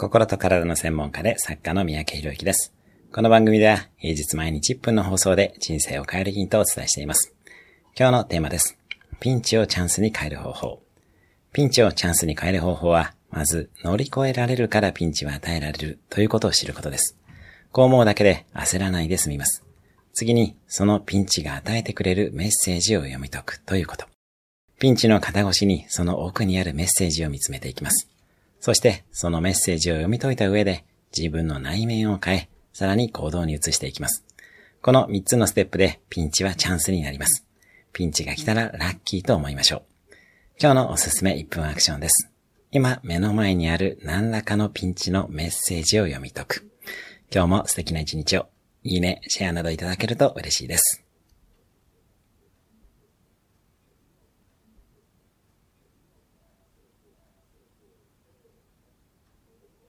心と体の専門家で作家の三宅博之です。この番組では平日毎日1分の放送で人生を変えるヒントをお伝えしています。今日のテーマです。ピンチをチャンスに変える方法。ピンチをチャンスに変える方法は、まず乗り越えられるからピンチは与えられるということを知ることです。こう思うだけで焦らないで済みます。次に、そのピンチが与えてくれるメッセージを読み解くということ。ピンチの肩越しにその奥にあるメッセージを見つめていきます。そしてそのメッセージを読み解いた上で自分の内面を変え、さらに行動に移していきます。この3つのステップでピンチはチャンスになります。ピンチが来たらラッキーと思いましょう。今日のおすすめ1分アクションです。今目の前にある何らかのピンチのメッセージを読み解く。今日も素敵な一日を。いいね、シェアなどいただけると嬉しいです。